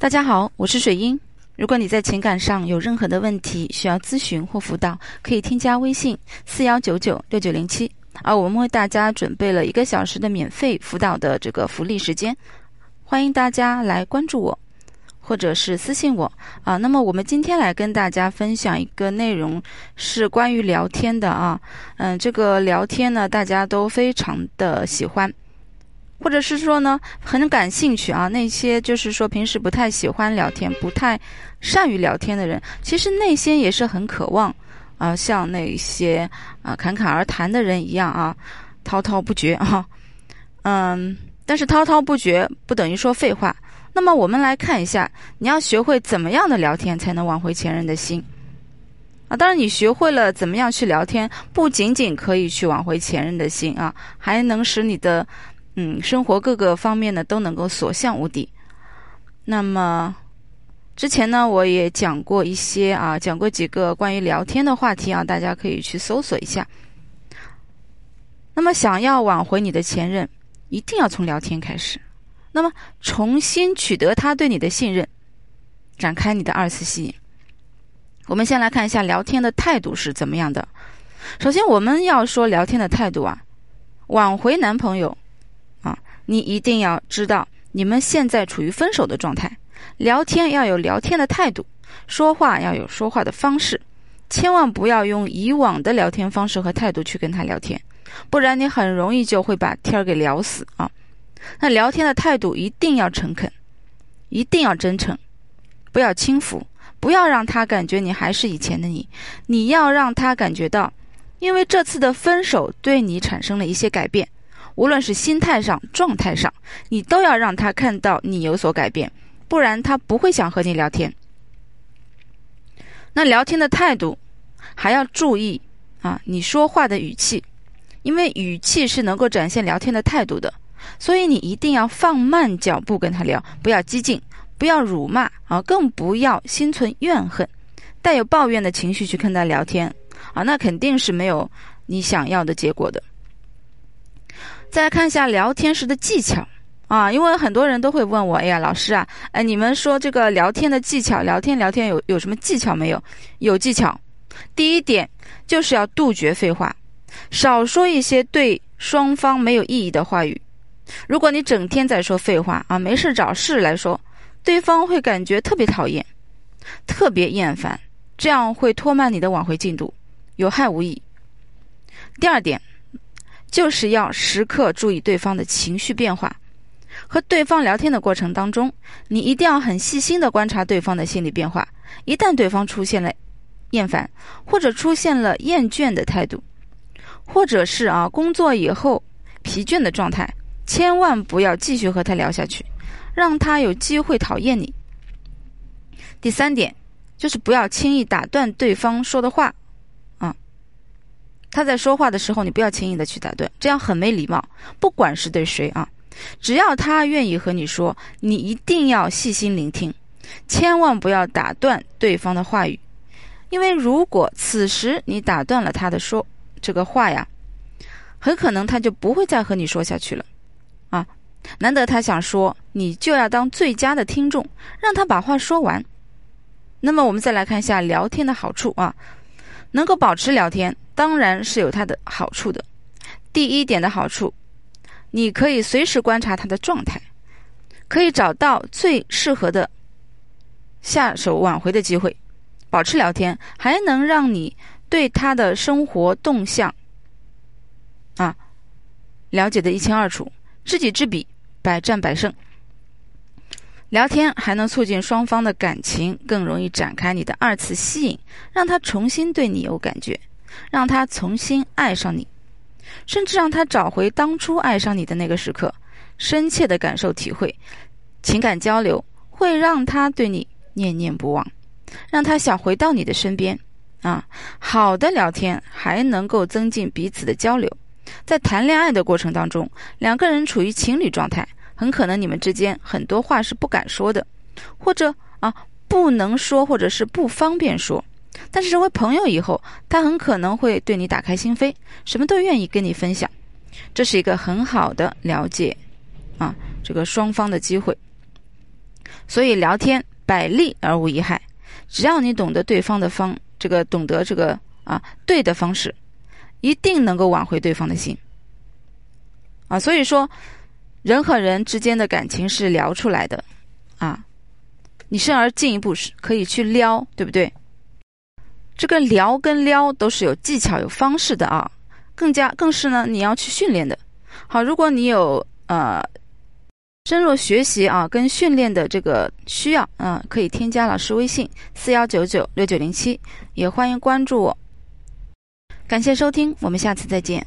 大家好，我是水英。如果你在情感上有任何的问题需要咨询或辅导，可以添加微信四幺九九六九零七，啊我们为大家准备了一个小时的免费辅导的这个福利时间，欢迎大家来关注我，或者是私信我啊。那么我们今天来跟大家分享一个内容，是关于聊天的啊。嗯，这个聊天呢，大家都非常的喜欢。或者是说呢，很感兴趣啊。那些就是说平时不太喜欢聊天、不太善于聊天的人，其实内心也是很渴望啊，像那些啊侃侃而谈的人一样啊，滔滔不绝啊。嗯，但是滔滔不绝不等于说废话。那么我们来看一下，你要学会怎么样的聊天才能挽回前任的心啊？当然，你学会了怎么样去聊天，不仅仅可以去挽回前任的心啊，还能使你的。嗯，生活各个方面呢都能够所向无敌。那么之前呢，我也讲过一些啊，讲过几个关于聊天的话题啊，大家可以去搜索一下。那么，想要挽回你的前任，一定要从聊天开始。那么，重新取得他对你的信任，展开你的二次吸引。我们先来看一下聊天的态度是怎么样的。首先，我们要说聊天的态度啊，挽回男朋友。你一定要知道，你们现在处于分手的状态，聊天要有聊天的态度，说话要有说话的方式，千万不要用以往的聊天方式和态度去跟他聊天，不然你很容易就会把天儿给聊死啊。那聊天的态度一定要诚恳，一定要真诚，不要轻浮，不要让他感觉你还是以前的你，你要让他感觉到，因为这次的分手对你产生了一些改变。无论是心态上、状态上，你都要让他看到你有所改变，不然他不会想和你聊天。那聊天的态度还要注意啊，你说话的语气，因为语气是能够展现聊天的态度的，所以你一定要放慢脚步跟他聊，不要激进，不要辱骂啊，更不要心存怨恨，带有抱怨的情绪去跟他聊天啊，那肯定是没有你想要的结果的。再来看一下聊天时的技巧啊，因为很多人都会问我，哎呀，老师啊，哎，你们说这个聊天的技巧，聊天聊天有有什么技巧没有？有技巧。第一点就是要杜绝废话，少说一些对双方没有意义的话语。如果你整天在说废话啊，没事找事来说，对方会感觉特别讨厌，特别厌烦，这样会拖慢你的挽回进度，有害无益。第二点。就是要时刻注意对方的情绪变化，和对方聊天的过程当中，你一定要很细心的观察对方的心理变化。一旦对方出现了厌烦，或者出现了厌倦的态度，或者是啊工作以后疲倦的状态，千万不要继续和他聊下去，让他有机会讨厌你。第三点就是不要轻易打断对方说的话。他在说话的时候，你不要轻易的去打断，这样很没礼貌。不管是对谁啊，只要他愿意和你说，你一定要细心聆听，千万不要打断对方的话语，因为如果此时你打断了他的说这个话呀，很可能他就不会再和你说下去了。啊，难得他想说，你就要当最佳的听众，让他把话说完。那么我们再来看一下聊天的好处啊，能够保持聊天。当然是有它的好处的。第一点的好处，你可以随时观察他的状态，可以找到最适合的下手挽回的机会。保持聊天，还能让你对他的生活动向啊了解的一清二楚。知己知彼，百战百胜。聊天还能促进双方的感情，更容易展开你的二次吸引，让他重新对你有感觉。让他重新爱上你，甚至让他找回当初爱上你的那个时刻，深切的感受体会，情感交流会让他对你念念不忘，让他想回到你的身边。啊，好的聊天还能够增进彼此的交流，在谈恋爱的过程当中，两个人处于情侣状态，很可能你们之间很多话是不敢说的，或者啊不能说，或者是不方便说。但是成为朋友以后，他很可能会对你打开心扉，什么都愿意跟你分享，这是一个很好的了解，啊，这个双方的机会。所以聊天百利而无一害，只要你懂得对方的方，这个懂得这个啊对的方式，一定能够挽回对方的心。啊，所以说，人和人之间的感情是聊出来的，啊，你甚而进一步是可以去撩，对不对？这个撩跟撩都是有技巧、有方式的啊，更加更是呢，你要去训练的。好，如果你有呃深入学习啊跟训练的这个需要，嗯，可以添加老师微信四幺九九六九零七，也欢迎关注我。感谢收听，我们下次再见。